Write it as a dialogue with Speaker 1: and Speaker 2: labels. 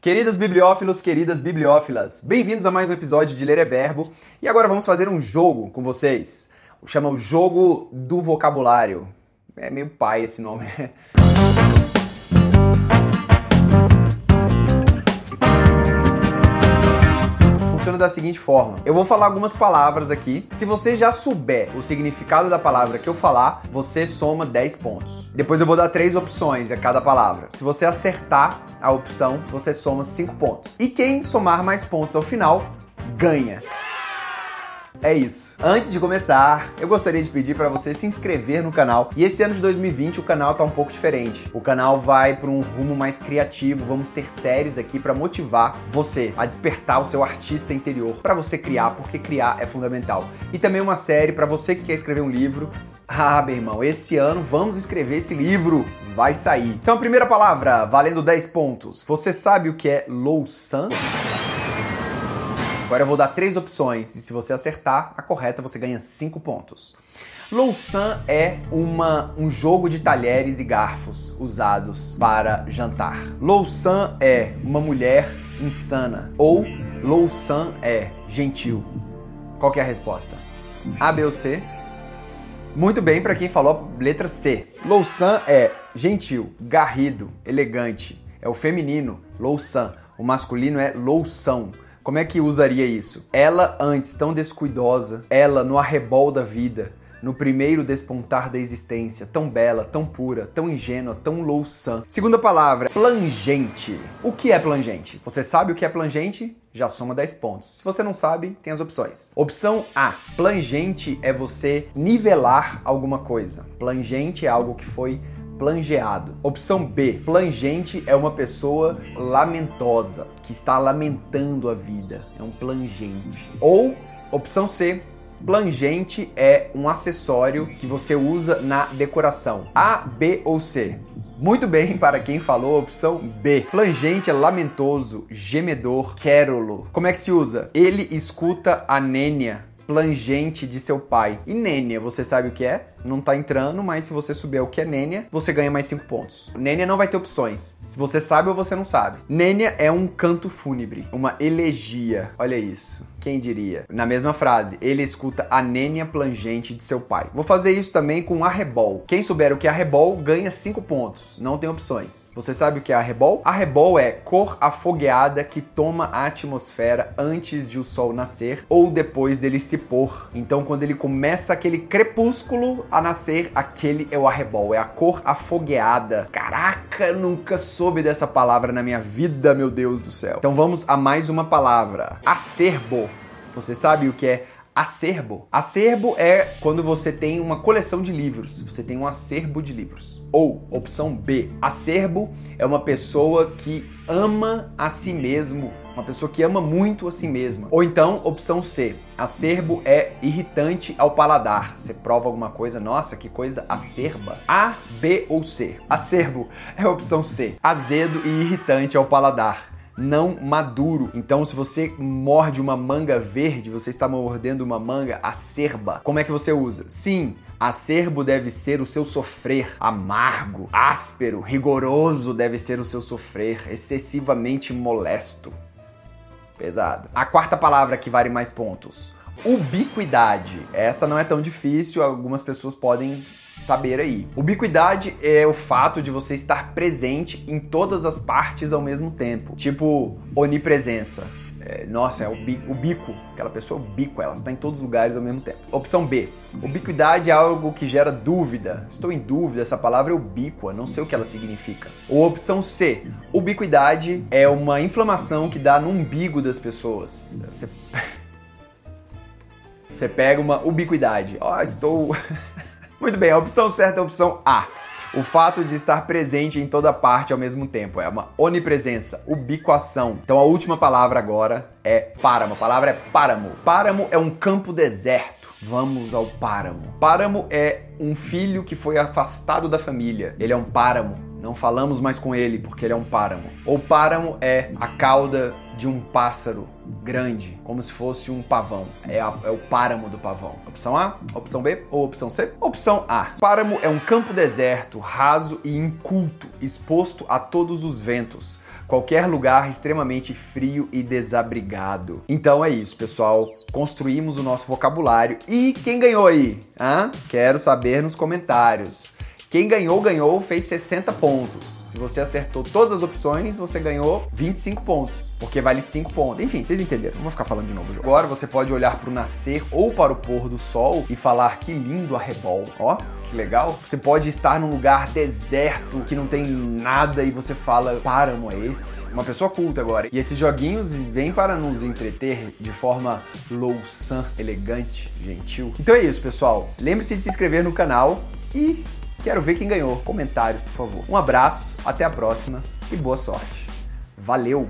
Speaker 1: Queridos bibliófilos, queridas bibliófilas, bem-vindos a mais um episódio de Ler é Verbo. E agora vamos fazer um jogo com vocês. Chama o Jogo do Vocabulário. É meio pai esse nome. funciona da seguinte forma: eu vou falar algumas palavras aqui. Se você já souber o significado da palavra que eu falar, você soma 10 pontos. Depois eu vou dar três opções a cada palavra. Se você acertar a opção, você soma 5 pontos. E quem somar mais pontos ao final ganha. É isso. Antes de começar, eu gostaria de pedir para você se inscrever no canal. E esse ano de 2020 o canal tá um pouco diferente. O canal vai para um rumo mais criativo. Vamos ter séries aqui para motivar você a despertar o seu artista interior para você criar, porque criar é fundamental. E também uma série para você que quer escrever um livro. Ah, meu irmão, esse ano vamos escrever esse livro. Vai sair. Então a primeira palavra, valendo 10 pontos. Você sabe o que é louçã? Agora eu vou dar três opções e se você acertar a correta, você ganha cinco pontos. Louçã é uma, um jogo de talheres e garfos usados para jantar. Louçã é uma mulher insana ou Louçã é gentil. Qual é a resposta? A, B ou C? Muito bem para quem falou letra C. Louçã é gentil, garrido, elegante. É o feminino, louçã. O masculino é loução. Como é que usaria isso? Ela antes tão descuidosa, ela no arrebol da vida, no primeiro despontar da existência, tão bela, tão pura, tão ingênua, tão louçã. Segunda palavra, plangente. O que é plangente? Você sabe o que é plangente? Já soma 10 pontos. Se você não sabe, tem as opções. Opção A: plangente é você nivelar alguma coisa. Plangente é algo que foi plangeado. Opção B: plangente é uma pessoa lamentosa, que está lamentando a vida. É um plangente. Ou opção C: plangente é um acessório que você usa na decoração. A, B ou C? Muito bem, para quem falou opção B. Plangente é lamentoso, gemedor, quérulo. Como é que se usa? Ele escuta a nênia plangente de seu pai. E nênia, você sabe o que é? Não tá entrando, mas se você souber o que é nênia, você ganha mais 5 pontos. Nênia não vai ter opções. Se você sabe ou você não sabe. Nênia é um canto fúnebre, uma elegia. Olha isso. Quem diria? Na mesma frase, ele escuta a nênia plangente de seu pai. Vou fazer isso também com arrebol. Quem souber o que é arrebol ganha 5 pontos. Não tem opções. Você sabe o que é arrebol? Arrebol é cor afogueada que toma a atmosfera antes de o sol nascer ou depois dele se pôr. Então, quando ele começa aquele crepúsculo a nascer, aquele é o arrebol, é a cor afogueada. Caraca, nunca soube dessa palavra na minha vida, meu Deus do céu. Então vamos a mais uma palavra: acerbo. Você sabe o que é acerbo? Acerbo é quando você tem uma coleção de livros, você tem um acerbo de livros. Ou, opção B, acerbo é uma pessoa que ama a si mesmo, uma pessoa que ama muito a si mesma. Ou então, opção C, acerbo é irritante ao paladar. Você prova alguma coisa, nossa, que coisa acerba. A, B ou C? Acerbo é a opção C, azedo e irritante ao paladar não maduro. Então, se você morde uma manga verde, você está mordendo uma manga acerba. Como é que você usa? Sim, acerbo deve ser o seu sofrer. Amargo, áspero, rigoroso deve ser o seu sofrer. Excessivamente molesto. Pesado. A quarta palavra que vale mais pontos. Ubiquidade. Essa não é tão difícil, algumas pessoas podem saber aí. Ubiquidade é o fato de você estar presente em todas as partes ao mesmo tempo. Tipo, onipresença. É, nossa, é o bico, o bico, aquela pessoa é o bico, ela está em todos os lugares ao mesmo tempo. Opção B. Ubiquidade é algo que gera dúvida. Estou em dúvida, essa palavra é ubíqua, não sei o que ela significa. Ou opção C. Ubiquidade é uma inflamação que dá no umbigo das pessoas. Você, Você pega uma ubiquidade. Ó, oh, estou Muito bem, a opção certa é a opção A. O fato de estar presente em toda parte ao mesmo tempo é uma onipresença, ubiquação. Então a última palavra agora é páramo. A palavra é páramo. Páramo é um campo deserto. Vamos ao páramo. Páramo é um filho que foi afastado da família. Ele é um páramo. Não falamos mais com ele porque ele é um páramo. Ou páramo é a cauda de um pássaro grande, como se fosse um pavão. É, a, é, o páramo do pavão. Opção A, opção B ou opção C? Opção A. Páramo é um campo deserto, raso e inculto, exposto a todos os ventos qualquer lugar extremamente frio e desabrigado. Então é isso, pessoal. Construímos o nosso vocabulário. E quem ganhou aí? Hã? Quero saber nos comentários. Quem ganhou, ganhou, fez 60 pontos. Se você acertou todas as opções, você ganhou 25 pontos, porque vale 5 pontos. Enfim, vocês entenderam. Não vou ficar falando de novo. Agora você pode olhar para o nascer ou para o pôr do sol e falar que lindo arrebol. Ó, que legal. Você pode estar num lugar deserto que não tem nada e você fala, páramo é esse? Uma pessoa culta agora. E esses joguinhos vêm para nos entreter de forma louçã, elegante, gentil. Então é isso, pessoal. Lembre-se de se inscrever no canal e Quero ver quem ganhou. Comentários, por favor. Um abraço, até a próxima e boa sorte. Valeu!